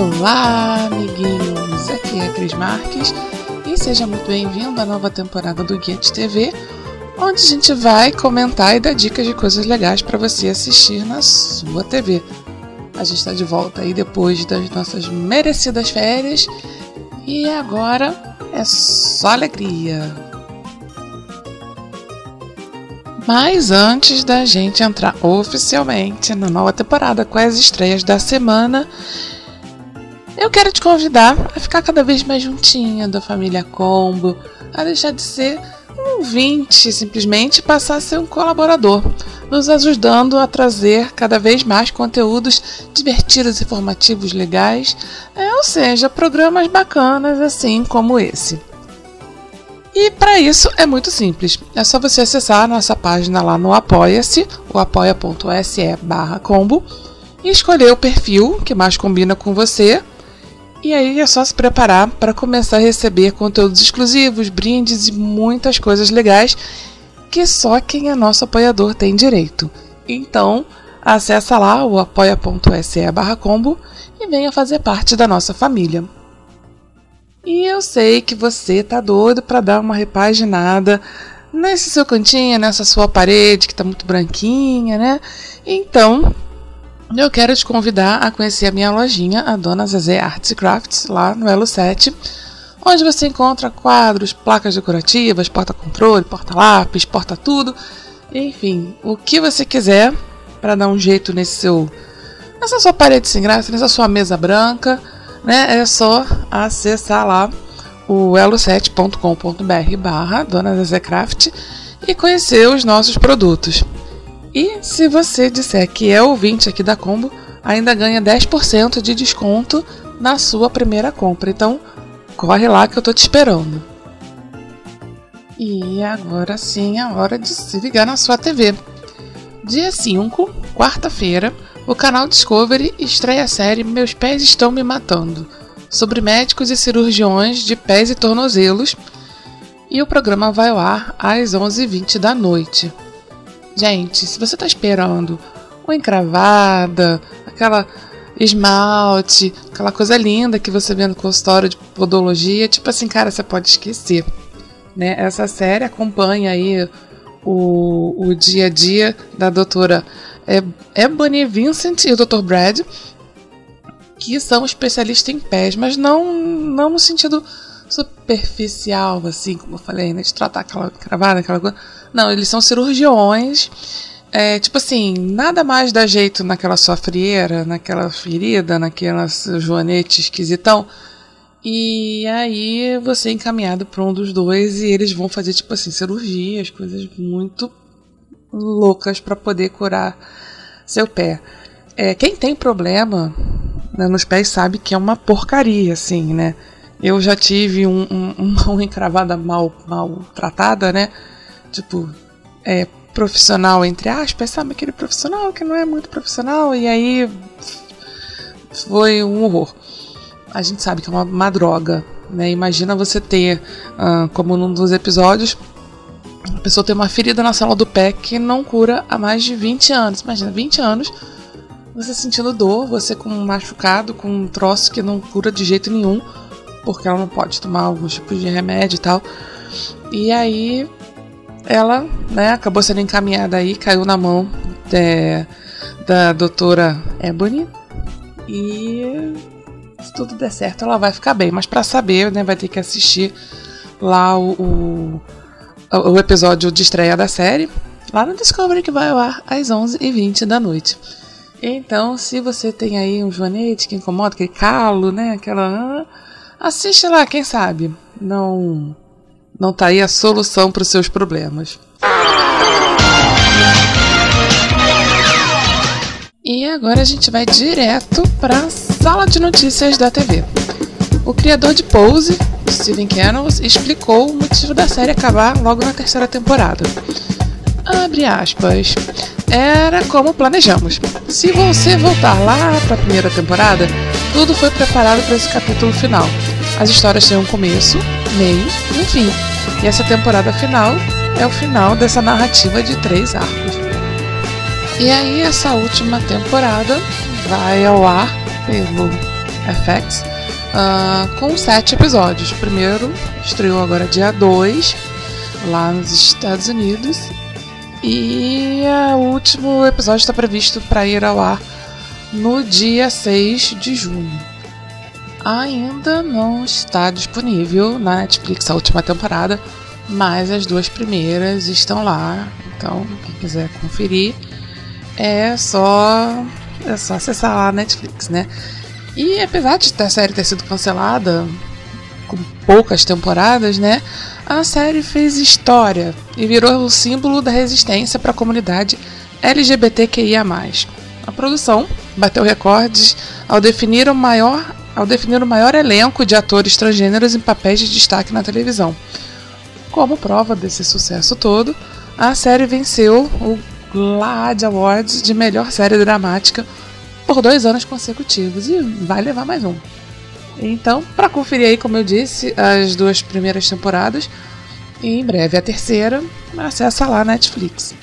Olá, amiguinhos! Aqui é a Cris Marques e seja muito bem-vindo à nova temporada do Guia de TV, onde a gente vai comentar e dar dicas de coisas legais para você assistir na sua TV. A gente está de volta aí depois das nossas merecidas férias e agora é só alegria. Mas antes da gente entrar oficialmente na nova temporada com as estreias da semana, eu quero te convidar a ficar cada vez mais juntinha da família Combo, a deixar de ser um ouvinte simplesmente passar a ser um colaborador nos ajudando a trazer cada vez mais conteúdos divertidos, informativos, legais, é, ou seja, programas bacanas assim como esse. E para isso é muito simples, é só você acessar nossa página lá no Apoia-se, o apoia.se combo, e escolher o perfil que mais combina com você. E aí é só se preparar para começar a receber conteúdos exclusivos, brindes e muitas coisas legais que só quem é nosso apoiador tem direito. Então, acessa lá o apoia.se combo e venha fazer parte da nossa família. E eu sei que você tá doido para dar uma repaginada nesse seu cantinho, nessa sua parede que tá muito branquinha, né? Então, eu quero te convidar a conhecer a minha lojinha, a Dona Zezé Arts Crafts, lá no Elo 7 onde você encontra quadros, placas decorativas, porta-controle, porta-lápis, porta-tudo, enfim, o que você quiser para dar um jeito nesse seu nessa sua parede sem graça, nessa sua mesa branca, né? É só acessar lá o elo7.com.br barra Dona Zezé Craft e conhecer os nossos produtos. E se você disser que é ouvinte aqui da Combo, ainda ganha 10% de desconto na sua primeira compra. Então, Corre lá que eu tô te esperando. E agora sim é hora de se ligar na sua TV. Dia 5, quarta-feira, o canal Discovery estreia a série Meus Pés Estão Me Matando, sobre médicos e cirurgiões de pés e tornozelos, e o programa vai ao ar às 11h20 da noite. Gente, se você está esperando uma encravada, aquela esmalte, aquela coisa linda que você vê no consultório de podologia, tipo assim, cara, você pode esquecer. Né? Essa série acompanha aí o, o dia a dia da doutora Ebony Vincent e o Dr. Brad, que são especialistas em pés, mas não, não no sentido superficial, assim, como eu falei, né, de tratar aquela cravada, aquela coisa. Não, eles são cirurgiões é, tipo assim, nada mais dá jeito naquela sua frieira, naquela ferida, naquela joanete esquisitão. E aí você é encaminhado para um dos dois e eles vão fazer, tipo assim, cirurgias, coisas muito loucas para poder curar seu pé. É, quem tem problema né, nos pés sabe que é uma porcaria, assim, né? Eu já tive um, um, uma encravada mal, mal tratada, né? Tipo, é, profissional, entre aspas, sabe? Aquele profissional que não é muito profissional, e aí foi um horror. A gente sabe que é uma, uma droga, né? Imagina você ter, uh, como num dos episódios, a pessoa tem uma ferida na sala do pé que não cura há mais de 20 anos. Imagina, 20 anos, você sentindo dor, você com um machucado, com um troço que não cura de jeito nenhum, porque ela não pode tomar alguns tipos de remédio e tal. E aí ela né, acabou sendo encaminhada aí, caiu na mão de, da doutora Ebony. E se tudo der certo, ela vai ficar bem. Mas para saber, né, vai ter que assistir lá o, o, o, episódio de estreia da série. Lá no Discovery que vai ao ar às 11h20 da noite. Então, se você tem aí um joanete que incomoda, aquele calo, né? Aquela. Assiste lá, quem sabe? Não. Não tá aí a solução para os seus problemas. E agora a gente vai direto para a sala de notícias da TV. O criador de Pose, Steven Kennels, explicou o motivo da série acabar logo na terceira temporada. Abre aspas. Era como planejamos. Se você voltar lá para a primeira temporada, tudo foi preparado para esse capítulo final. As histórias têm um começo, meio e um fim. E essa temporada final é o final dessa narrativa de três arcos. E aí, essa última temporada vai ao ar pelo FX uh, com sete episódios. O primeiro estreou agora dia 2, lá nos Estados Unidos, e o último episódio está previsto para ir ao ar no dia 6 de junho. Ainda não está disponível na Netflix a última temporada, mas as duas primeiras estão lá. Então, quem quiser conferir, é só é só acessar lá a Netflix, né? E apesar de a série ter sido cancelada com poucas temporadas, né? A série fez história e virou o símbolo da resistência para a comunidade LGBTQIA+. A produção bateu recordes ao definir o maior ao definir o maior elenco de atores transgêneros em papéis de destaque na televisão. Como prova desse sucesso todo, a série venceu o GLAAD Awards de melhor série dramática por dois anos consecutivos e vai levar mais um. Então, para conferir aí, como eu disse, as duas primeiras temporadas e em breve a terceira, acessa lá Netflix.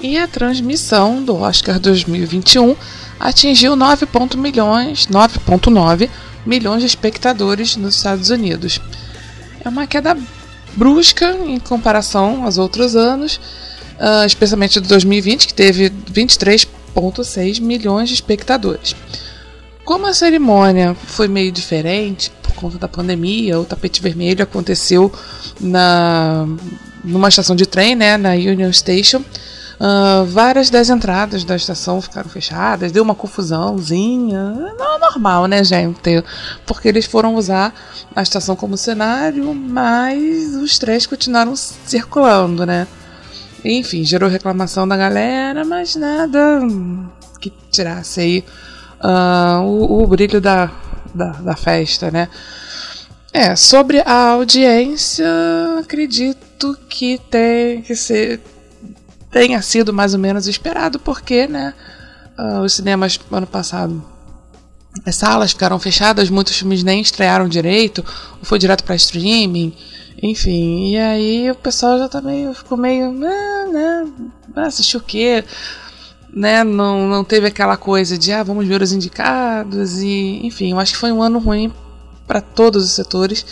E a transmissão do Oscar 2021 atingiu 9,9 milhões, 9,9 milhões de espectadores nos Estados Unidos. É uma queda brusca em comparação aos outros anos, uh, especialmente de 2020, que teve 23,6 milhões de espectadores. Como a cerimônia foi meio diferente por conta da pandemia, o tapete vermelho aconteceu na numa estação de trem, né, na Union Station. Uh, várias das entradas da estação ficaram fechadas, deu uma confusãozinha. Não, normal, né, gente? Porque eles foram usar a estação como cenário, mas os trens continuaram circulando, né? Enfim, gerou reclamação da galera, mas nada que tirasse aí uh, o, o, brilho da, da, da festa, né? É, sobre a audiência, acredito que tem que ser tenha sido mais ou menos esperado, porque, né, uh, os cinemas ano passado as salas ficaram fechadas, muitos filmes nem estrearam direito, ou foi direto para streaming, enfim. E aí o pessoal já tá meio, ficou meio, ah, né, assistiu o quê? né, não, não teve aquela coisa de ah, vamos ver os indicados e enfim, eu acho que foi um ano ruim para todos os setores,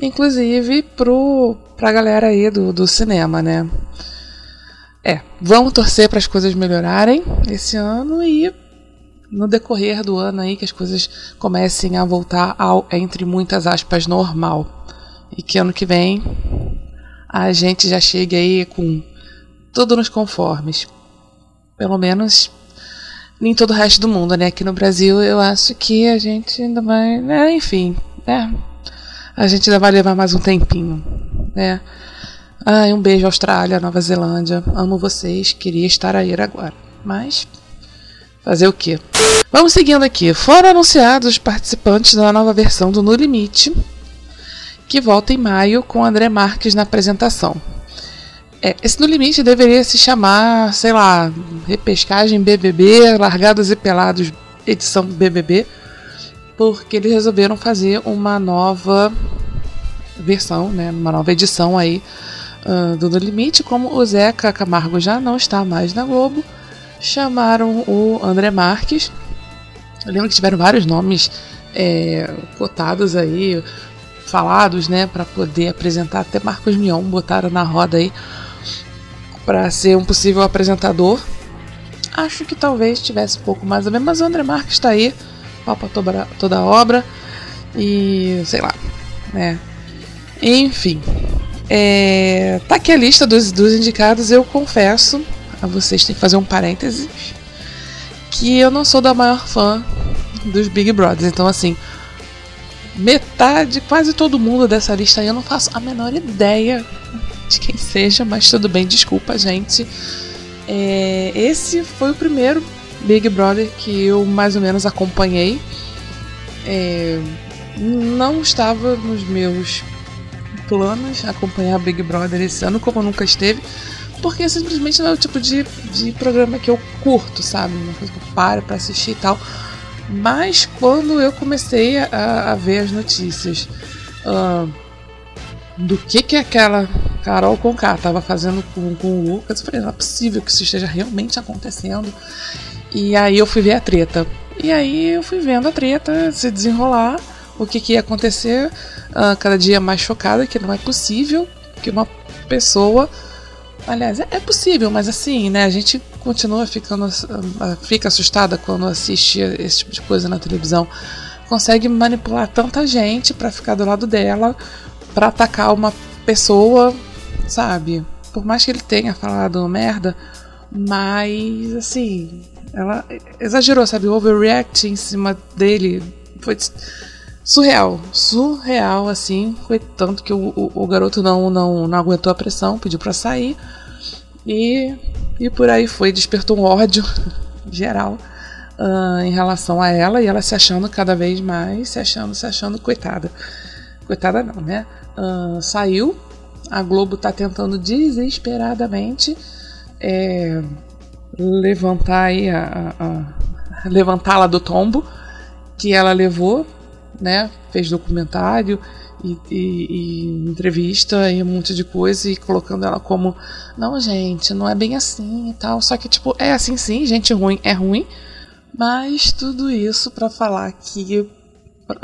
inclusive pro pra galera aí do, do cinema, né? É, vamos torcer para as coisas melhorarem esse ano e no decorrer do ano aí que as coisas comecem a voltar ao entre muitas aspas normal e que ano que vem a gente já chegue aí com tudo nos conformes. Pelo menos em todo o resto do mundo, né? Aqui no Brasil eu acho que a gente ainda vai. Né? Enfim, né? A gente ainda vai levar mais um tempinho, né? Ai, um beijo, Austrália, Nova Zelândia. Amo vocês, queria estar aí agora. Mas. Fazer o quê? Vamos seguindo aqui. Foram anunciados os participantes da nova versão do No Limite, que volta em maio com André Marques na apresentação. É, esse No Limite deveria se chamar, sei lá, Repescagem BBB, Largados e Pelados, edição BBB, porque eles resolveram fazer uma nova versão, né, uma nova edição aí uh, do No Limite. Como o Zeca Camargo já não está mais na Globo, chamaram o André Marques. Eu lembro que tiveram vários nomes é, cotados aí, falados, né, para poder apresentar. Até Marcos Mion botaram na roda aí para ser um possível apresentador. Acho que talvez tivesse um pouco mais a ver, mas o André Marques está aí, palpa toda a obra e sei lá, né? Enfim, é, tá aqui a lista dos, dos indicados. Eu confesso a vocês, tem que fazer um parênteses, que eu não sou da maior fã dos Big Brothers. Então, assim, metade, quase todo mundo dessa lista aí eu não faço a menor ideia de quem seja, mas tudo bem, desculpa, gente. É, esse foi o primeiro Big Brother que eu mais ou menos acompanhei. É, não estava nos meus planos acompanhar Big Brother esse ano, como nunca esteve, porque simplesmente não é o tipo de, de programa que eu curto, sabe? Uma coisa que eu paro pra assistir e tal. Mas quando eu comecei a, a ver as notícias uh, do que que aquela Carol Conká estava fazendo com, com o Lucas, eu falei, não é possível que isso esteja realmente acontecendo. E aí eu fui ver a treta. E aí eu fui vendo a treta se desenrolar, o que, que ia acontecer, uh, cada dia mais chocada que não é possível que uma pessoa Aliás, é, é possível, mas assim, né? A gente continua ficando, ah, fica assustada quando assiste esse tipo de coisa na televisão. Consegue manipular tanta gente para ficar do lado dela, para atacar uma pessoa, sabe? Por mais que ele tenha falado merda, mas assim, ela exagerou, sabe? Overreact em cima dele foi surreal, surreal assim. Foi tanto que o, o, o garoto não, não, não aguentou a pressão, pediu para sair e, e por aí foi. Despertou um ódio geral uh, em relação a ela e ela se achando cada vez mais, se achando, se achando coitada. Coitada não, né? Uh, saiu. A Globo tá tentando desesperadamente é, levantar aí a, a, a levantá-la do tombo que ela levou né? Fez documentário e, e, e, entrevista e um monte de coisa e colocando ela como não, gente, não é bem assim e tal. Só que, tipo, é assim sim, gente ruim é ruim. Mas tudo isso para falar que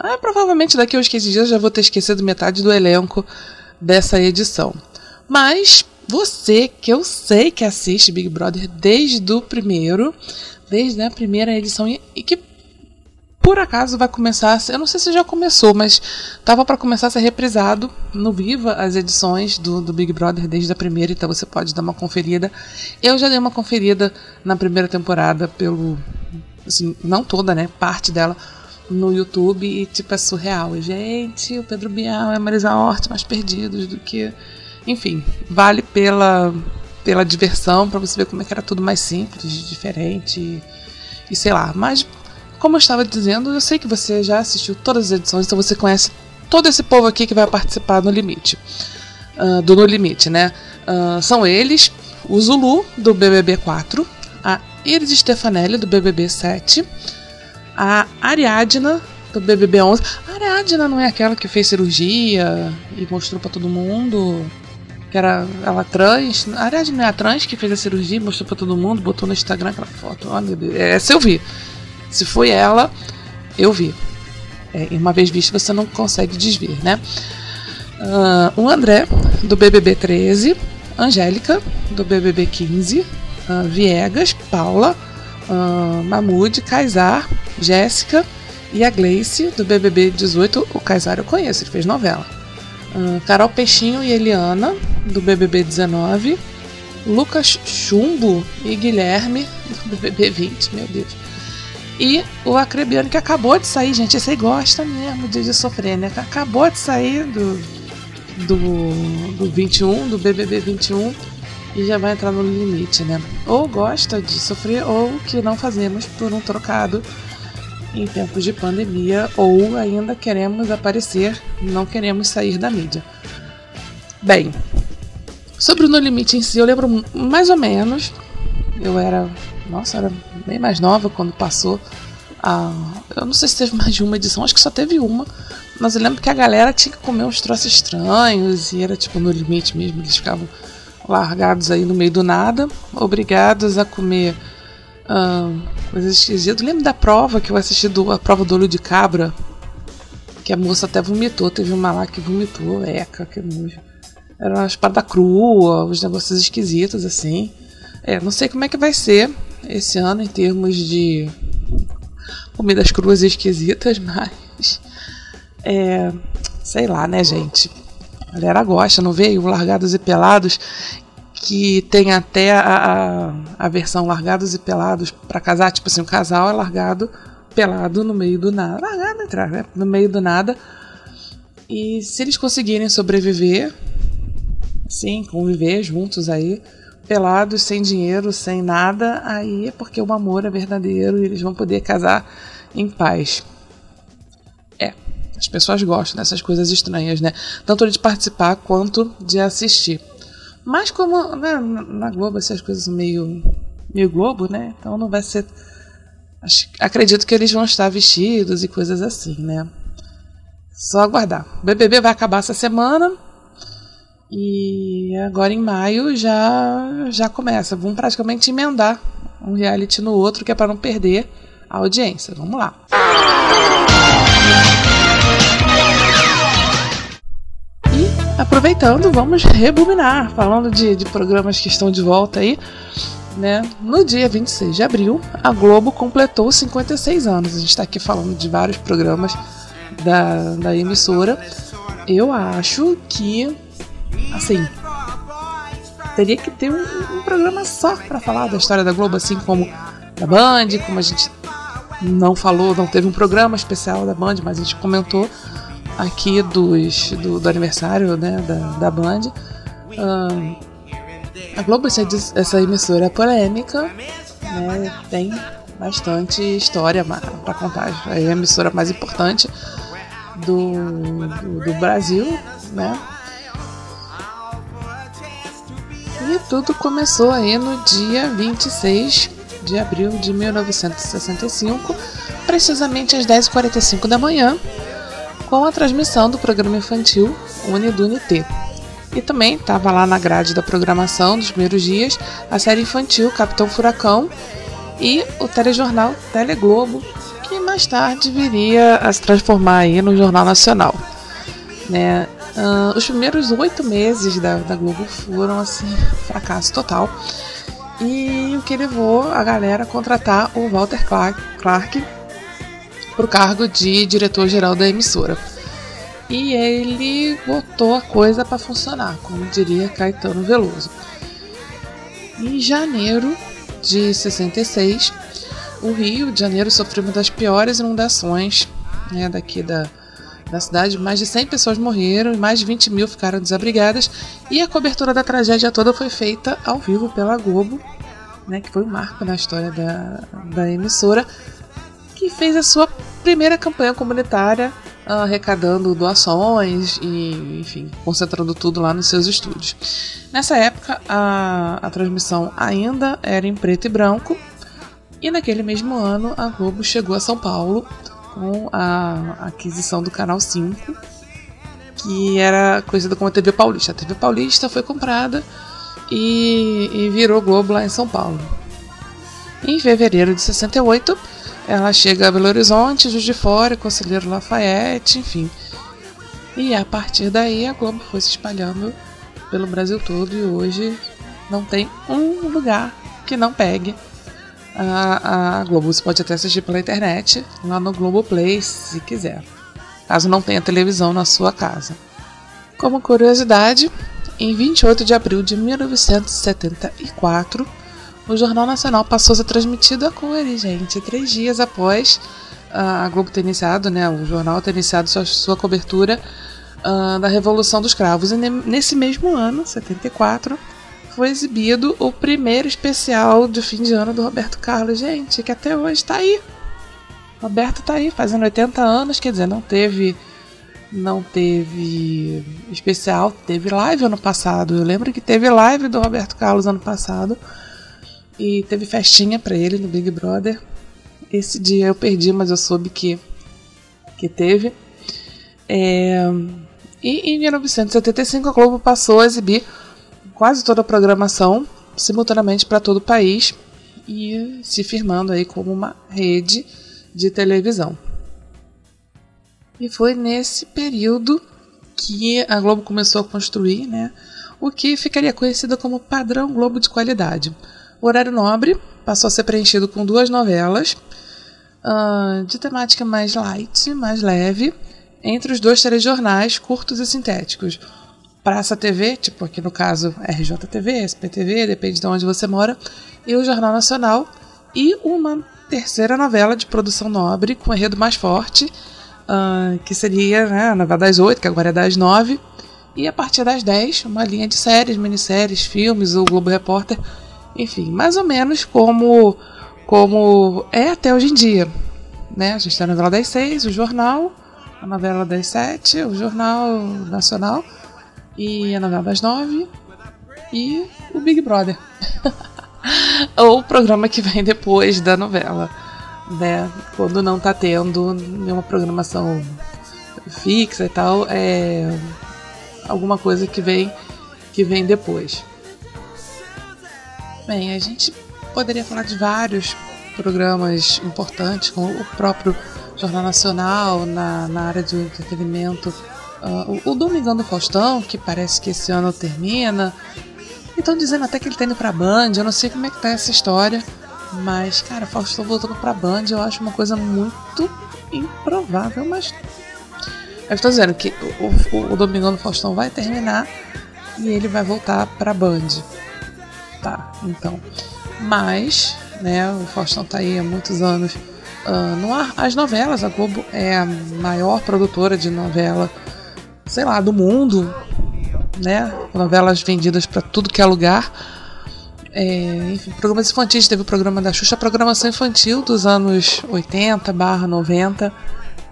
é, provavelmente daqui a uns 15 dias já vou ter esquecido metade do elenco dessa edição. Mas você, que eu sei que assiste Big Brother desde o primeiro, desde a primeira edição, e que por acaso vai começar, eu não sei se já começou, mas tava para começar a ser reprisado no Viva as edições do, do Big Brother desde a primeira, então você pode dar uma conferida. Eu já dei uma conferida na primeira temporada pelo assim, não toda, né, parte dela no YouTube e tipo é surreal. E, gente, o Pedro Bial e a Marisa Hort mais perdidos do que, enfim, vale pela pela diversão para você ver como é que era tudo mais simples, diferente e, sei lá, mas como eu estava dizendo, eu sei que você já assistiu todas as edições, então você conhece todo esse povo aqui que vai participar no limite. Uh, do No Limite, né? Uh, são eles, o Zulu, do BBB 4, a Iris Stefanelli, do BBB 7, a Ariadna, do BBB 11. A Ariadna não é aquela que fez cirurgia e mostrou para todo mundo que era ela trans. A Ariadna é a trans que fez a cirurgia, mostrou para todo mundo, botou no Instagram aquela foto. Oh, meu Deus. Essa eu vi. Se foi ela, eu vi. É, uma vez visto, você não consegue desver, né? Uh, o André, do BBB 13, Angélica, do BBB 15, uh, Viegas, Paula, uh, Mahmoud, Kaysar, Jéssica e a Gleice, do BBB 18. O Kaysar eu conheço, ele fez novela. Uh, Carol Peixinho e Eliana, do BBB 19. Lucas Chumbo e Guilherme, do BBB 20, meu Deus. E o Acrebiano, que acabou de sair, gente. Esse aí gosta mesmo de, de sofrer, né? Acabou de sair do, do, do 21, do BBB 21, e já vai entrar no limite, né? Ou gosta de sofrer, ou que não fazemos por um trocado em tempos de pandemia, ou ainda queremos aparecer, não queremos sair da mídia. Bem, sobre o No Limite em si, eu lembro mais ou menos. Eu era nossa, era bem mais nova quando passou. A, eu não sei se teve mais de uma edição, acho que só teve uma. Mas eu lembro que a galera tinha que comer uns troços estranhos e era tipo no limite mesmo. Eles ficavam largados aí no meio do nada, obrigados a comer coisas esquisitas. Lembro da prova que eu assisti do, a prova do olho de cabra, que a moça até vomitou. Teve uma lá que vomitou, eca, que nojo. Era umas paradas crua, uns negócios esquisitos assim. É, não sei como é que vai ser esse ano em termos de comidas cruas e esquisitas, mas. É. Sei lá, né, gente? A galera gosta, não veio? Largados e Pelados, que tem até a, a, a versão Largados e Pelados para casar. Tipo assim, o casal é largado pelado no meio do nada. Largado entrar, né? No meio do nada. E se eles conseguirem sobreviver, sim, conviver juntos aí, pelados, sem dinheiro, sem nada, aí é porque o amor é verdadeiro e eles vão poder casar em paz. É, as pessoas gostam dessas coisas estranhas, né? Tanto de participar quanto de assistir. Mas como né, na Globo essas coisas meio, meio Globo, né? Então não vai ser. Acredito que eles vão estar vestidos e coisas assim, né? Só aguardar. O BBB vai acabar essa semana. E agora em maio já já começa. Vamos praticamente emendar um reality no outro, que é para não perder a audiência. Vamos lá. E aproveitando, vamos rebobinar, falando de, de programas que estão de volta aí. Né? No dia 26 de abril, a Globo completou 56 anos. A gente está aqui falando de vários programas da, da emissora. Eu acho que assim, teria que ter um, um programa só para falar da história da Globo, assim como da Band, como a gente não falou, não teve um programa especial da Band, mas a gente comentou aqui dos, do, do aniversário né, da, da Band. A Globo, essa, essa emissora polêmica, né, tem bastante história para contar. É a emissora mais importante do, do, do Brasil, né? E tudo começou aí no dia 26 de abril de 1965, precisamente às 10h45 da manhã, com a transmissão do programa infantil Unidunité. E também estava lá na grade da programação dos primeiros dias a série infantil Capitão Furacão e o telejornal Teleglobo, que mais tarde viria a se transformar aí no Jornal Nacional. Né? Uh, os primeiros oito meses da, da Globo foram assim, fracasso total. E o que levou a galera a contratar o Walter Clark, Clark para o cargo de diretor-geral da emissora. E ele botou a coisa para funcionar, como diria Caetano Veloso. Em janeiro de 66, o Rio de Janeiro sofreu uma das piores inundações né, daqui da, na cidade, mais de 100 pessoas morreram e mais de 20 mil ficaram desabrigadas. E a cobertura da tragédia toda foi feita ao vivo pela Globo, né, que foi um marco na história da, da emissora, que fez a sua primeira campanha comunitária, uh, arrecadando doações e, enfim, concentrando tudo lá nos seus estúdios. Nessa época, a, a transmissão ainda era em preto e branco, e naquele mesmo ano a Globo chegou a São Paulo com a aquisição do Canal 5, que era conhecida como a TV Paulista. A TV Paulista foi comprada e, e virou Globo lá em São Paulo. Em fevereiro de 68, ela chega a Belo Horizonte, Juiz de Fora, Conselheiro Lafayette, enfim. E a partir daí a Globo foi se espalhando pelo Brasil todo e hoje não tem um lugar que não pegue a, a Globo. Você pode até assistir pela internet, lá no Globoplay, se quiser, caso não tenha televisão na sua casa. Como curiosidade, em 28 de abril de 1974, o Jornal Nacional passou a ser transmitido a cores, gente, três dias após a Globo ter iniciado, né, o jornal ter iniciado sua, sua cobertura uh, da Revolução dos Cravos. E nesse mesmo ano, 74, foi exibido o primeiro especial de fim de ano do Roberto Carlos, gente, que até hoje tá aí. Roberto tá aí, fazendo 80 anos, quer dizer, não teve não teve especial, teve live ano passado. Eu lembro que teve live do Roberto Carlos ano passado e teve festinha para ele no Big Brother. Esse dia eu perdi, mas eu soube que que teve. É... E em 1975 a Globo passou a exibir quase toda a programação simultaneamente para todo o país e se firmando aí como uma rede de televisão. E foi nesse período que a Globo começou a construir, né? O que ficaria conhecido como padrão Globo de qualidade. O horário nobre passou a ser preenchido com duas novelas uh, de temática mais light, mais leve, entre os dois telejornais curtos e sintéticos. Praça TV, tipo aqui no caso RJTV, SPTV, depende de onde você mora, e o Jornal Nacional, e uma terceira novela de produção nobre com enredo mais forte, uh, que seria né, a novela das oito, que agora é das nove, e a partir das dez, uma linha de séries, minisséries, filmes, o Globo Repórter, enfim, mais ou menos como, como é até hoje em dia. Né? A gente tem a novela das seis, o jornal, a novela das sete, o Jornal Nacional, e a novela das nove, e o Big Brother. Ou o programa que vem depois da novela, né? Quando não tá tendo nenhuma programação fixa e tal, é alguma coisa que vem que vem depois. Bem, a gente poderia falar de vários programas importantes, como o próprio Jornal Nacional na, na área de entretenimento, uh, o, o Domingão do Faustão, que parece que esse ano termina, estão dizendo até que ele tá indo pra Band, eu não sei como é que tá essa história. Mas, cara, Faustão voltando pra Band eu acho uma coisa muito improvável, mas. Eu estou dizendo que o, o, o Domingão do Faustão vai terminar e ele vai voltar pra Band. Tá, então. Mas, né, o Faustão tá aí há muitos anos uh, no ar. As novelas, a Globo é a maior produtora de novela, sei lá, do mundo né? Novelas vendidas para tudo que é lugar. É, enfim, programas infantis, teve o programa da Xuxa, a programação infantil dos anos 80 barra 90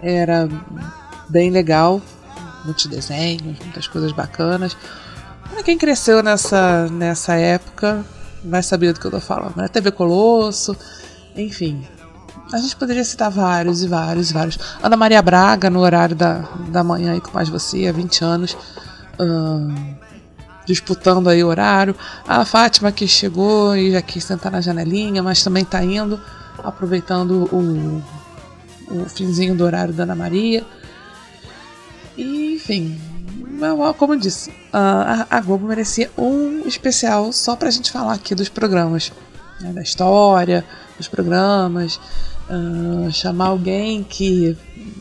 era bem legal, muitos desenhos, muitas coisas bacanas. Quem cresceu nessa, nessa época vai saber do que eu tô falando, né? TV Colosso, enfim. A gente poderia citar vários e vários e vários. Ana Maria Braga, no horário da, da manhã aí com mais você, há 20 anos disputando aí horário. A Fátima que chegou e já quis sentar na janelinha, mas também está indo, aproveitando o, o finzinho do horário da Ana Maria. E, enfim, como eu disse, a, a Globo merecia um especial só para a gente falar aqui dos programas, né, da história, dos programas, uh, chamar alguém que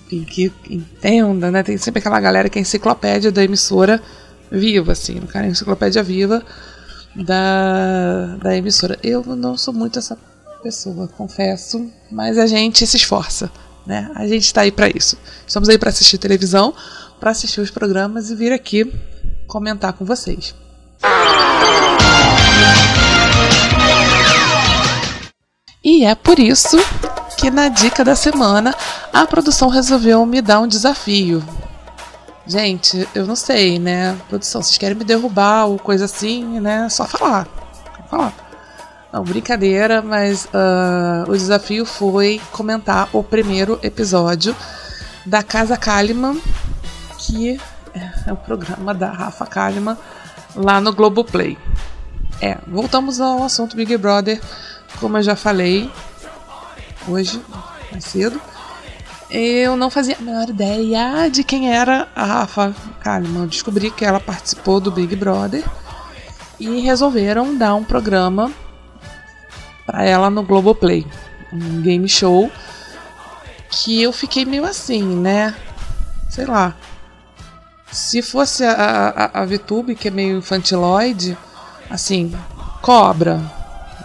que, entenda, né? Tem sempre aquela galera que é enciclopédia da emissora viva, assim, no cara, enciclopédia viva da, da emissora. Eu não sou muito essa pessoa, confesso, mas a gente se esforça, né? A gente está aí para isso. Estamos aí para assistir televisão, para assistir os programas e vir aqui comentar com vocês. E é por isso que na dica da semana a produção resolveu me dar um desafio. Gente, eu não sei, né? Produção, vocês querem me derrubar ou coisa assim, né? Só falar. Falar. Não, brincadeira, mas uh, o desafio foi comentar o primeiro episódio da Casa Kalimann, que é o programa da Rafa Kalimann lá no Globoplay. É, voltamos ao assunto Big Brother, como eu já falei, hoje, mais cedo, eu não fazia a menor ideia de quem era a Rafa Kalimann. Descobri que ela participou do Big Brother e resolveram dar um programa para ela no Globoplay, um game show que eu fiquei meio assim, né? Sei lá. Se fosse a, a, a VTube, que é meio infantiloide, assim, cobra,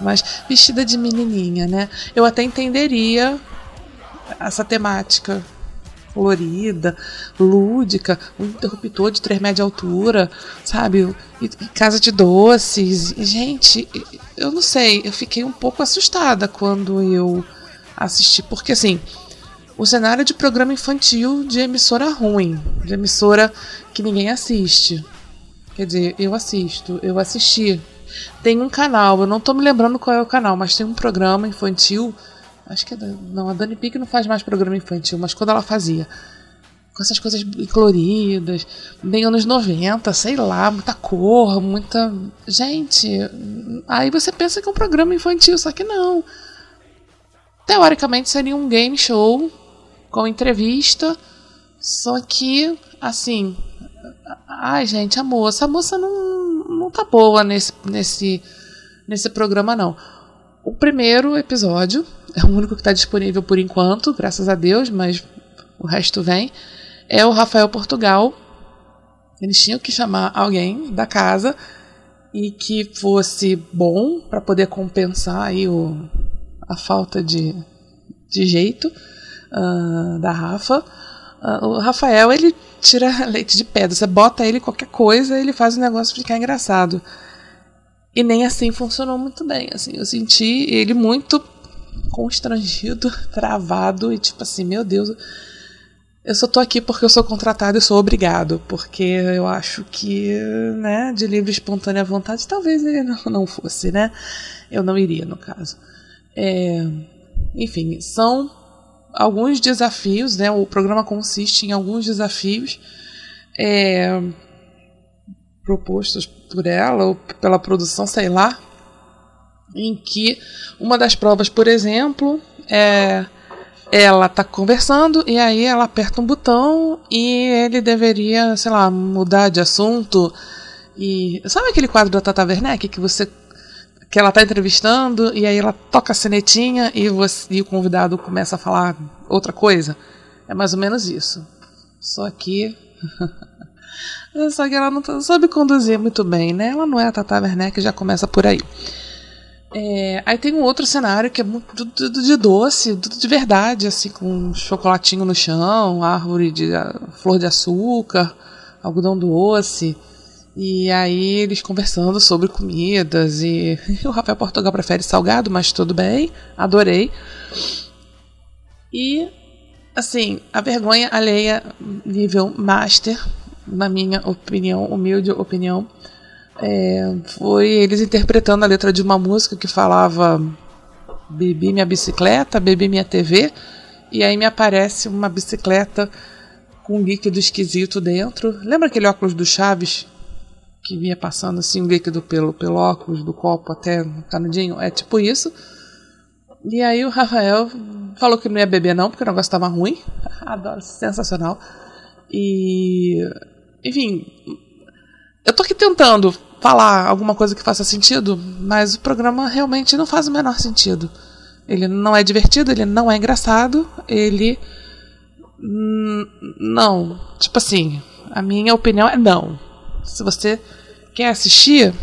mas vestida de menininha, né? Eu até entenderia essa temática colorida, lúdica, um interruptor de 3 metros de altura, sabe? E, e casa de doces. E, gente, eu não sei, eu fiquei um pouco assustada quando eu assisti, porque assim, o cenário de programa infantil de emissora ruim, de emissora que ninguém assiste. Quer dizer, eu assisto, eu assisti tem um canal, eu não tô me lembrando qual é o canal, mas tem um programa infantil. Acho que é. Não, a Dani Pique não faz mais programa infantil, mas quando ela fazia. Com essas coisas coloridas, bem anos 90, sei lá, muita cor, muita. Gente, aí você pensa que é um programa infantil, só que não. Teoricamente seria um game show com entrevista, só que, assim, Ai, gente, a moça. A moça não tá boa nesse, nesse, nesse programa, não. O primeiro episódio é o único que está disponível por enquanto, graças a Deus, mas o resto vem. É o Rafael Portugal. Eles tinham que chamar alguém da casa e que fosse bom para poder compensar aí o, a falta de, de jeito uh, da Rafa. Uh, o Rafael, ele tira leite de pedra. Você bota ele qualquer coisa, ele faz o negócio ficar engraçado. E nem assim funcionou muito bem. Assim, eu senti ele muito constrangido, travado e tipo assim, meu Deus, eu só tô aqui porque eu sou contratado e sou obrigado, porque eu acho que, né, de livre espontânea vontade, talvez ele não, não fosse, né? Eu não iria, no caso. É, enfim, são alguns desafios, né? O programa consiste em alguns desafios é, propostos por ela ou pela produção, sei lá, em que uma das provas, por exemplo, é ela tá conversando e aí ela aperta um botão e ele deveria, sei lá, mudar de assunto. E sabe aquele quadro da Tata Werneck que você que ela tá entrevistando e aí ela toca a cenetinha e, você, e o convidado começa a falar outra coisa? É mais ou menos isso. Só que só que ela não sabe conduzir muito bem, né? Ela não é a Tata Werneck, já começa por aí. É, aí tem um outro cenário que é muito de doce, de verdade, assim, com chocolatinho no chão, árvore de flor de açúcar, algodão doce. E aí eles conversando sobre comidas e o Rafael Portugal prefere salgado, mas tudo bem, adorei. E assim, a vergonha alheia nível master, na minha opinião, humilde opinião, é, foi eles interpretando a letra de uma música que falava bebi minha bicicleta, bebi minha TV, e aí me aparece uma bicicleta com um líquido esquisito dentro. Lembra aquele óculos do Chaves que vinha passando assim líquido pelo, pelo óculos do copo até no canudinho? É tipo isso. E aí o Rafael falou que não ia beber não, porque o negócio estava ruim. Adoro, sensacional. E enfim, eu tô aqui tentando falar alguma coisa que faça sentido, mas o programa realmente não faz o menor sentido. Ele não é divertido, ele não é engraçado, ele. Não. Tipo assim, a minha opinião é não. Se você quer assistir,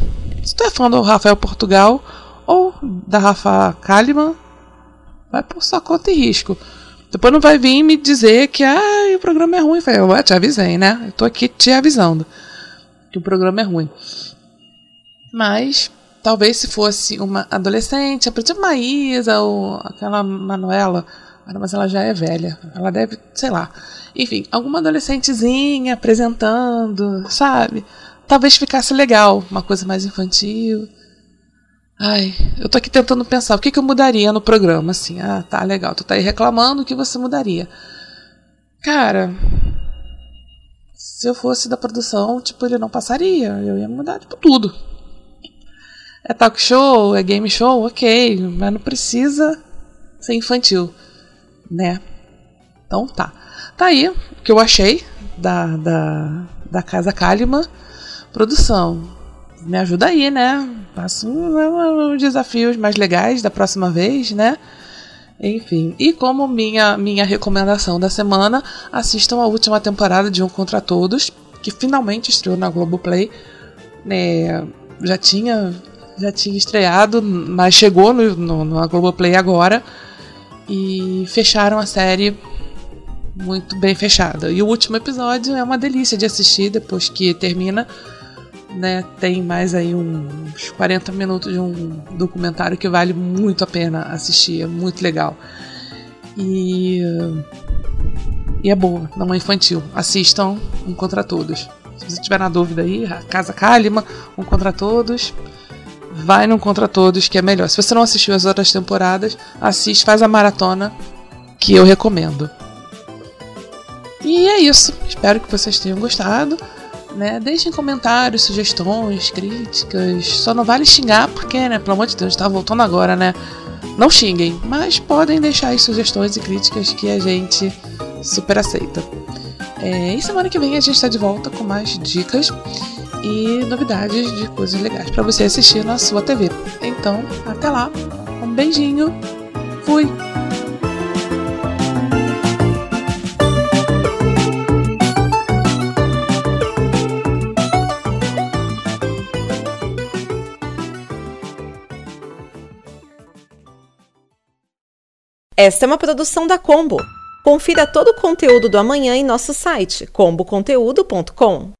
se tu é fã do Rafael Portugal ou da Rafa Kalimann, vai por sua conta e risco. Depois não vai vir me dizer que ah, o programa é ruim. Eu, eu te avisei, né? Eu tô aqui te avisando que o programa é ruim. Mas talvez se fosse uma adolescente, a tipo Maísa ou aquela Manuela, mas ela já é velha, ela deve, sei lá. Enfim, alguma adolescentezinha apresentando, sabe? Talvez ficasse legal, uma coisa mais infantil. Ai, eu tô aqui tentando pensar o que, que eu mudaria no programa, assim. Ah, tá, legal, tu tá aí reclamando, o que você mudaria? Cara, se eu fosse da produção, tipo, ele não passaria. Eu ia mudar, tipo, tudo. É talk show, é game show, ok, mas não precisa ser infantil, né? Então tá. Tá aí o que eu achei da, da, da Casa Kalima. Produção, me ajuda aí, né? Passa uns um, desafios mais legais da próxima vez, né? Enfim, e como minha, minha recomendação da semana, assistam a última temporada de Um Contra Todos, que finalmente estreou na Globoplay. Né, já tinha já tinha estreado, mas chegou no, no, na Globoplay agora. E fecharam a série muito bem fechada. E o último episódio é uma delícia de assistir depois que termina. Né, tem mais aí uns 40 minutos de um documentário que vale muito a pena assistir, é muito legal. E, e é boa, não é infantil. Assistam Um Contra Todos. Se você tiver na dúvida aí, a Casa Kalima, Um Contra Todos vai no Contra Todos, que é melhor. Se você não assistiu as outras temporadas, assiste, faz a maratona, que eu recomendo. E é isso. Espero que vocês tenham gostado. Né? Deixem comentários, sugestões, críticas. Só não vale xingar, porque, né, pelo amor de Deus, tá voltando agora, né? Não xinguem, mas podem deixar as sugestões e críticas que a gente super aceita. É, e semana que vem a gente está de volta com mais dicas e novidades de coisas legais para você assistir na sua TV. Então, até lá. Um beijinho. Fui. Esta é uma produção da Combo. Confira todo o conteúdo do amanhã em nosso site comboconteúdo.com.